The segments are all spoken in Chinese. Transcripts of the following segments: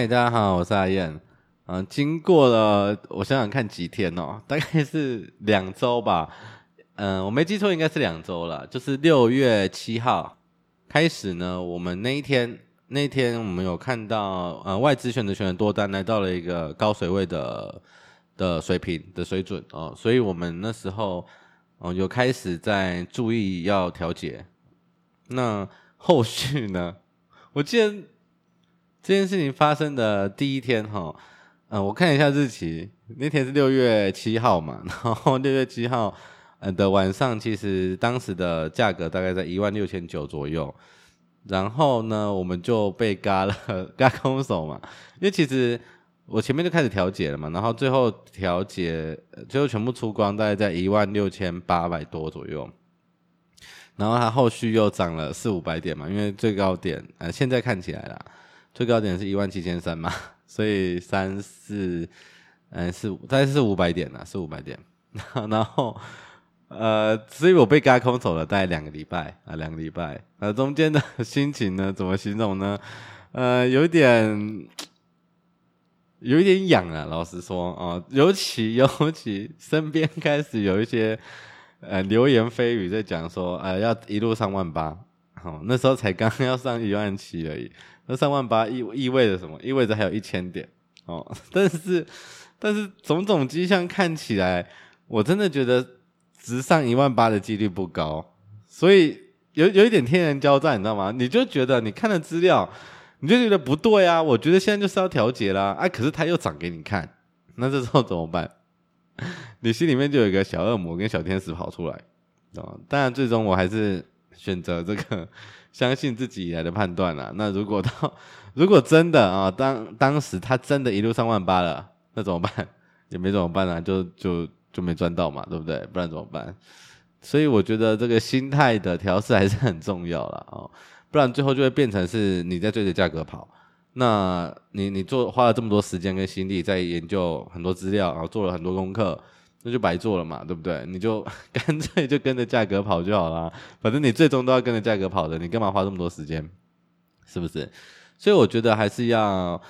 嗨，大家好，我是阿燕。嗯、经过了我想想看几天哦，大概是两周吧。嗯、我没记错，应该是两周了。就是六月七号开始呢，我们那一天那一天我们有看到呃外资选择权的多单来到了一个高水位的的水平的水准哦，所以我们那时候哦、呃、有开始在注意要调节。那后续呢？我记得。这件事情发生的第一天，哈，嗯，我看一下日期，那天是六月七号嘛，然后六月七号，呃的晚上，其实当时的价格大概在一万六千九左右，然后呢，我们就被嘎了，嘎空手嘛，因为其实我前面就开始调节了嘛，然后最后调节，最后全部出光，大概在一万六千八百多左右，然后它后续又涨了四五百点嘛，因为最高点，呃，现在看起来啦。最高点是一万七千三嘛，所以三四，嗯，四五，大概是五百点啦，四五百点。然后，呃，所以我被嘎空走了大概两个礼拜啊，两个礼拜。呃，中间的心情呢，怎么形容呢？呃，有一点，有一点痒啊，老实说啊、尤其尤其身边开始有一些呃流言蜚语在讲说，呃，要一路上万八。好，那时候才刚要上一万七而已。那三万八意意味着什么？意味着还有一千点哦。但是，但是种种迹象看起来，我真的觉得直上一万八的几率不高。所以有有一点天人交战，你知道吗？你就觉得你看了资料，你就觉得不对啊。我觉得现在就是要调节啦。啊，可是他又涨给你看，那这时候怎么办？你心里面就有一个小恶魔跟小天使跑出来啊。当然，最终我还是选择这个。相信自己以来的判断了。那如果到，如果真的啊，当当时他真的一路上万八了，那怎么办？也没怎么办啊，就就就没赚到嘛，对不对？不然怎么办？所以我觉得这个心态的调试还是很重要了哦，不然最后就会变成是你在追着价格跑。那你你做花了这么多时间跟心力在研究很多资料，然后做了很多功课。那就白做了嘛，对不对？你就 干脆就跟着价格跑就好了，反正你最终都要跟着价格跑的，你干嘛花这么多时间？是不是？所以我觉得还是要，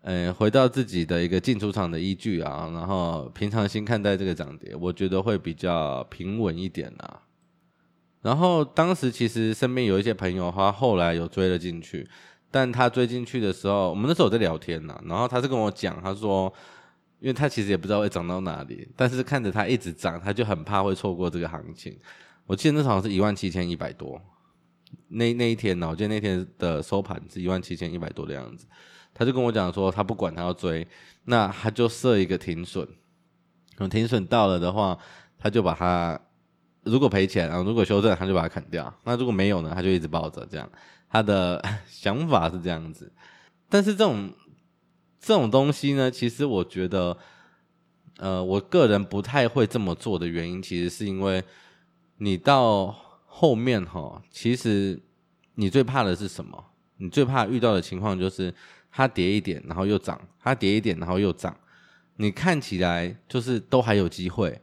嗯，回到自己的一个进出场的依据啊，然后平常心看待这个涨跌，我觉得会比较平稳一点啊。然后当时其实身边有一些朋友，他后来有追了进去，但他追进去的时候，我们那时候在聊天呢，然后他是跟我讲，他说。因为他其实也不知道会涨到哪里，但是看着它一直涨，他就很怕会错过这个行情。我记得那时候好像是一万七千一百多，那那一天呢，我记得那天的收盘是一万七千一百多的样子。他就跟我讲说，他不管他要追，那他就设一个停损。停损到了的话，他就把它如果赔钱啊，如果修正，他就把它砍掉。那如果没有呢，他就一直抱着这样。他的 想法是这样子，但是这种。这种东西呢，其实我觉得，呃，我个人不太会这么做的原因，其实是因为你到后面哈，其实你最怕的是什么？你最怕遇到的情况就是它跌一点，然后又涨；它跌一点，然后又涨。你看起来就是都还有机会，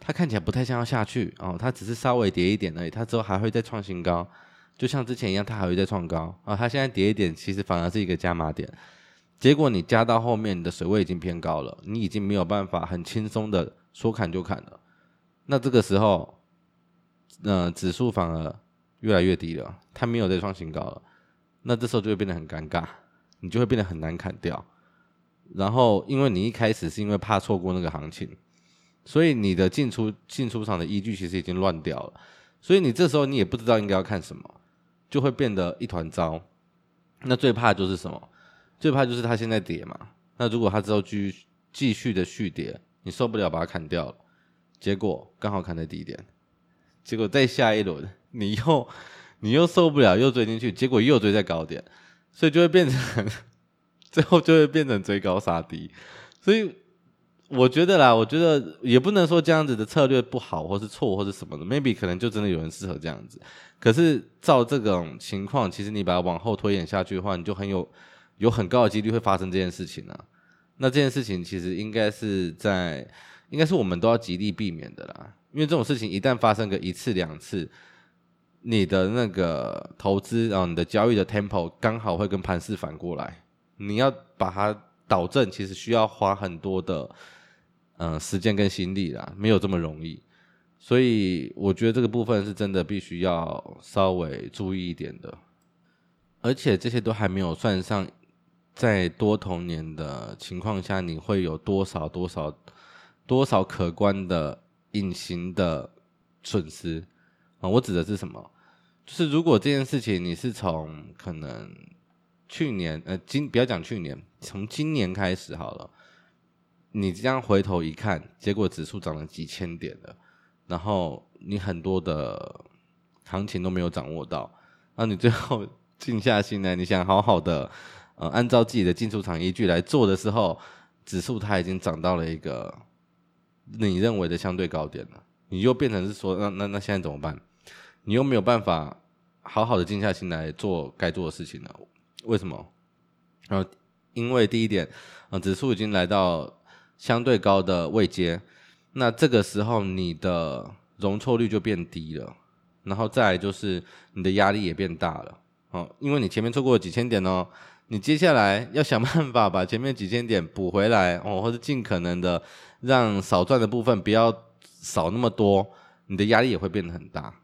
它看起来不太像要下去哦，它只是稍微跌一点而已，它之后还会再创新高，就像之前一样，它还会再创高啊。它现在跌一点，其实反而是一个加码点。结果你加到后面，你的水位已经偏高了，你已经没有办法很轻松的说砍就砍了。那这个时候，呃，指数反而越来越低了，它没有再创新高了。那这时候就会变得很尴尬，你就会变得很难砍掉。然后，因为你一开始是因为怕错过那个行情，所以你的进出进出场的依据其实已经乱掉了。所以你这时候你也不知道应该要看什么，就会变得一团糟。那最怕的就是什么？最怕就是它现在跌嘛，那如果它之后继续继续的续跌，你受不了把它砍掉了，结果刚好砍在低点，结果再下一轮你又你又受不了又追进去，结果又追在高点，所以就会变成最后就会变成追高杀低，所以我觉得啦，我觉得也不能说这样子的策略不好或是错或是什么的，maybe 可能就真的有人适合这样子，可是照这种情况，其实你把它往后推演下去的话，你就很有。有很高的几率会发生这件事情啊，那这件事情其实应该是在，应该是我们都要极力避免的啦。因为这种事情一旦发生个一次两次，你的那个投资啊，你的交易的 tempo 刚好会跟盘势反过来，你要把它导正，其实需要花很多的嗯、时间跟心力啦，没有这么容易。所以我觉得这个部分是真的必须要稍微注意一点的，而且这些都还没有算上，在多头年的情况下，你会有多少多少多少可观的隐形的损失啊？我指的是什么？就是如果这件事情你是从可能去年呃今不要讲去年，从今年开始好了，你这样回头一看，结果指数涨了几千点了。然后你很多的行情都没有掌握到，那你最后 静下心来，你想好好的呃按照自己的进出场依据来做的时候，指数它已经涨到了一个你认为的相对高点了，你又变成是说那那那现在怎么办？你又没有办法好好的静下心来做该做的事情了，为什么？然后因为第一点，呃指数已经来到相对高的位阶。那这个时候你的容错率就变低了，然后再来就是你的压力也变大了，哦，因为你前面错过了几千点哦，你接下来要想办法把前面几千点补回来哦，或者尽可能的让少赚的部分不要少那么多，你的压力也会变得很大。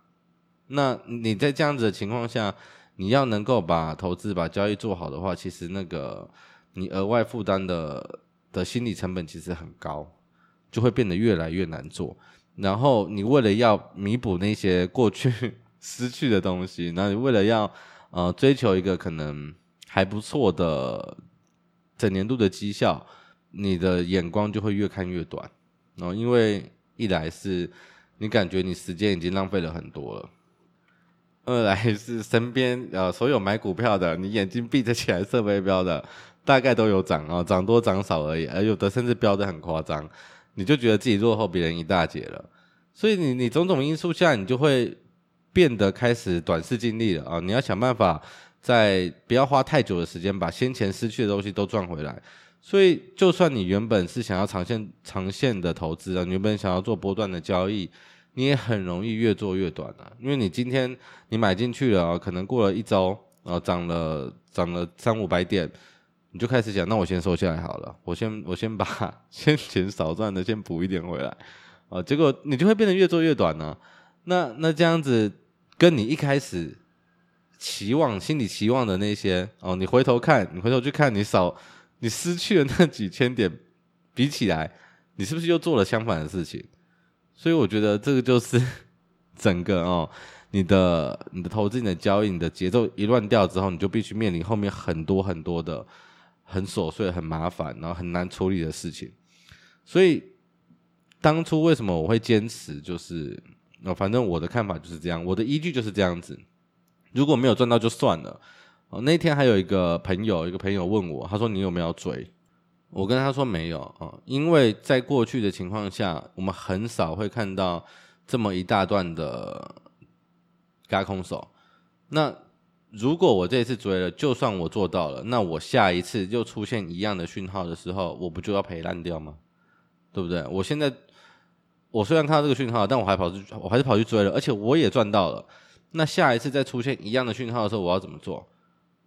那你在这样子的情况下，你要能够把投资、把交易做好的话，其实那个你额外负担的的心理成本其实很高。就会变得越来越难做，然后你为了要弥补那些过去 失去的东西，那你为了要呃追求一个可能还不错的整年度的绩效，你的眼光就会越看越短。然后因为一来是你感觉你时间已经浪费了很多了，二来是身边呃所有买股票的，你眼睛闭着起来设飞镖的，大概都有涨啊，涨多涨少而已，而有的甚至飙得很夸张。你就觉得自己落后别人一大截了，所以你你种种因素下，你就会变得开始短视近利了啊！你要想办法在不要花太久的时间把先前失去的东西都赚回来。所以，就算你原本是想要长线长线的投资啊，你原本想要做波段的交易，你也很容易越做越短了，因为你今天你买进去了啊，可能过了一周啊，涨了涨了三五百点。你就开始讲，那我先收下来好了，我先我先把先前少赚的先补一点回来，啊，结果你就会变得越做越短呢、那那这样子跟你一开始期望、心里期望的那些哦，你回头看，你回头去看你少你失去了那几千点比起来，你是不是又做了相反的事情？所以我觉得这个就是 整个哦，你的你的投资、你的交易、你的节奏一乱掉之后，你就必须面临后面很多很多的。很琐碎、很麻烦，然后很难处理的事情，所以当初为什么我会坚持？就是，哦，反正我的看法就是这样，我的依据就是这样子。如果没有赚到就算了。哦，那天还有一个朋友，一个朋友问我，他说：“你有没有追？”我跟他说没有啊，因为在过去的情况下，我们很少会看到这么一大段的嘎空手。那如果我这次追了，就算我做到了，那我下一次又出现一样的讯号的时候，我不就要赔烂掉吗？对不对？我现在我虽然看到这个讯号，但我还跑去，我还是跑去追了，而且我也赚到了。那下一次再出现一样的讯号的时候，我要怎么做？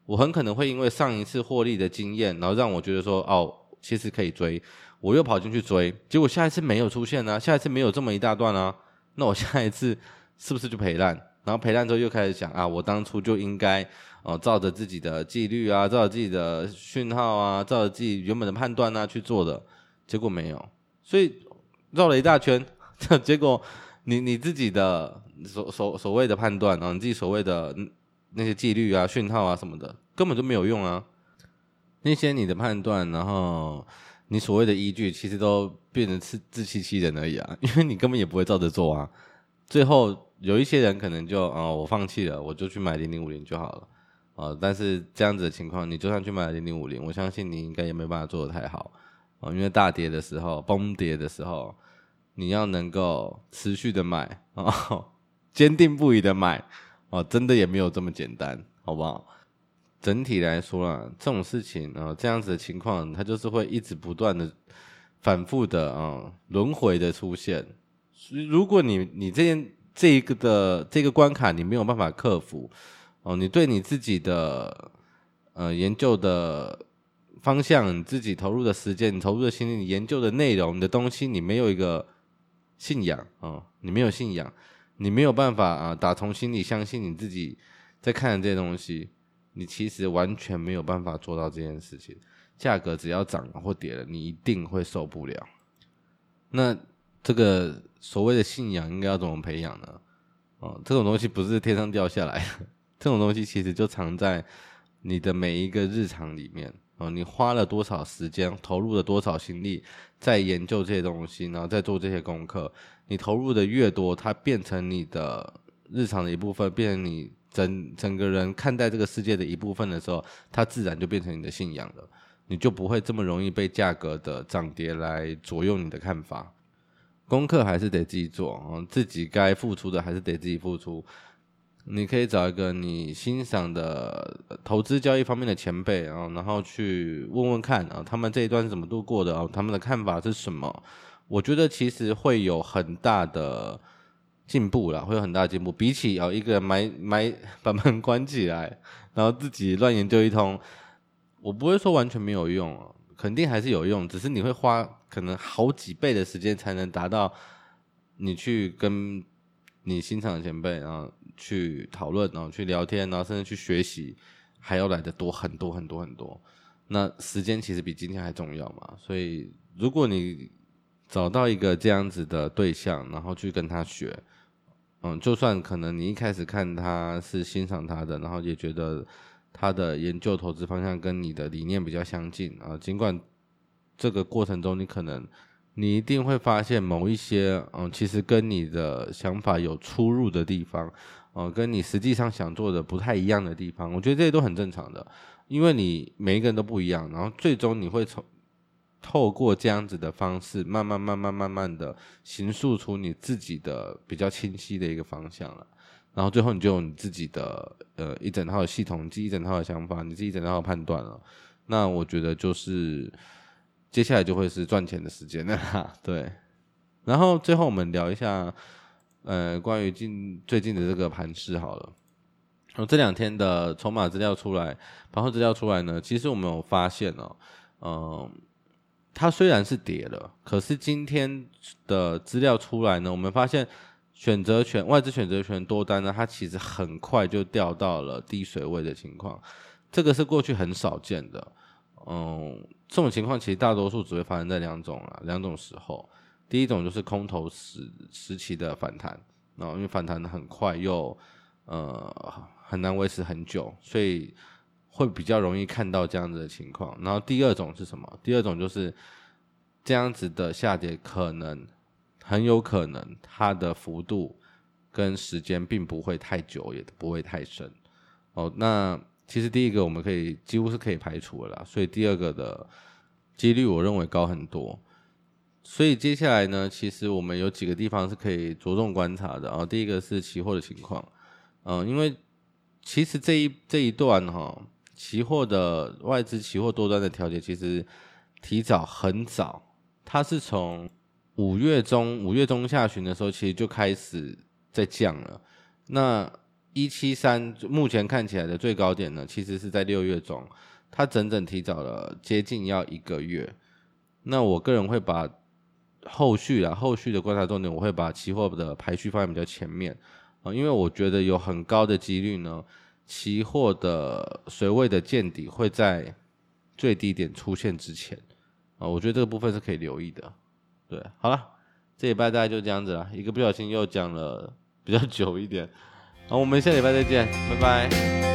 我很可能会因为上一次获利的经验，然后让我觉得说，哦，其实可以追，我又跑进去追，结果下一次没有出现呢、啊，下一次没有这么一大段啊，那我下一次是不是就赔烂？然后赔烂之后又开始想啊，我当初就应该哦，照着自己的纪律啊，照着自己的讯号啊，照着自己原本的判断啊去做的，结果没有，所以绕了一大圈，结果你你自己的所所所谓的判断啊，你自己所谓的那些纪律啊、讯号啊什么的，根本就没有用啊。那些你的判断，然后你所谓的依据，其实都变成是自欺欺人而已啊，因为你根本也不会照着做啊，最后。有一些人可能就啊、我放弃了，我就去买零零五零就好了，啊、但是这样子的情况，你就算去买零零五零，我相信你应该也没办法做得太好，啊、因为大跌的时候、崩跌的时候，你要能够持续的买啊，哦、坚定不移的买，哦，真的也没有这么简单，好不好？整体来说啊，这种事情啊、哦，这样子的情况，它就是会一直不断的、反复的啊，轮回的出现。如果你你这件这一个的这个关卡你没有办法克服哦，你对你自己的呃研究的方向、你自己投入的时间、你投入的心力、你研究的内容、你的东西，你没有一个信仰啊、哦，你没有信仰，你没有办法啊，打从心里相信你自己在看的这些东西，你其实完全没有办法做到这件事情。价格只要涨了或跌了，你一定会受不了。那这个所谓的信仰应该要怎么培养呢？哦，这种东西不是天上掉下来的，这种东西其实就藏在你的每一个日常里面。哦，你花了多少时间，投入了多少心力在研究这些东西，然后在做这些功课。你投入的越多，它变成你的日常的一部分，变成你整整个人看待这个世界的一部分的时候，它自然就变成你的信仰了。你就不会这么容易被价格的涨跌来左右你的看法。功课还是得自己做，自己该付出的还是得自己付出。你可以找一个你欣赏的投资交易方面的前辈，然后然后去问问看啊，他们这一段是怎么度过的啊？他们的看法是什么？我觉得其实会有很大的进步啦，会有很大的进步。比起啊一个人买买把门关起来，然后自己乱研究一通，我不会说完全没有用啊，肯定还是有用，只是你会花可能好几倍的时间才能达到你去跟你欣赏的前辈，然后。去讨论，然后去聊天，然后甚至去学习，还要来得多很多很多很多。那时间其实比今天还重要嘛。所以，如果你找到一个这样子的对象，然后去跟他学，嗯，就算可能你一开始看他是欣赏他的，然后也觉得他的研究投资方向跟你的理念比较相近啊，尽管这个过程中你可能。你一定会发现某一些，嗯，其实跟你的想法有出入的地方，哦，跟你实际上想做的不太一样的地方，我觉得这些都很正常的，因为你每一个人都不一样，然后最终你会从透过这样子的方式，慢慢慢慢慢慢的形塑出你自己的比较清晰的一个方向了，然后最后你就有你自己的呃一整套的系统，一整套的想法，你自己一整套的判断了，那我觉得就是。接下来就会是赚钱的时间了，对。然后最后我们聊一下，呃，关于近最近的这个盘势好了。然后这两天的筹码资料出来，盘后资料出来呢，其实我们有发现哦，嗯、它虽然是跌了，可是今天的资料出来呢，我们发现选择权外资选择权多单呢，它其实很快就掉到了低水位的情况，这个是过去很少见的。嗯，这种情况其实大多数只会发生在两种啊，两种时候。第一种就是空头时时期的反弹，然后因为反弹的很快又呃很难维持很久，所以会比较容易看到这样子的情况。然后第二种是什么？第二种就是这样子的下跌，可能很有可能它的幅度跟时间并不会太久，也不会太深。哦，那。其实第一个我们可以几乎是可以排除的啦，所以第二个的几率我认为高很多。所以接下来呢，其实我们有几个地方是可以着重观察的啊。第一个是期货的情况，嗯，因为其实这一这一段哈，期货的外资期货多端的调节其实提早很早，它是从五月中五月中下旬的时候，其实就开始在降了。那一七三目前看起来的最高点呢，其实是在六月中，它整整提早了接近要一个月。那我个人会把后续啊，后续的观察重点，我会把期货的排序放在比较前面啊，因为我觉得有很高的几率呢，期货的水位的见底会在最低点出现之前啊，我觉得这个部分是可以留意的。对，好了，这礼拜大概就这样子了，一个不小心又讲了比较久一点。好，我们下礼拜再见，拜拜。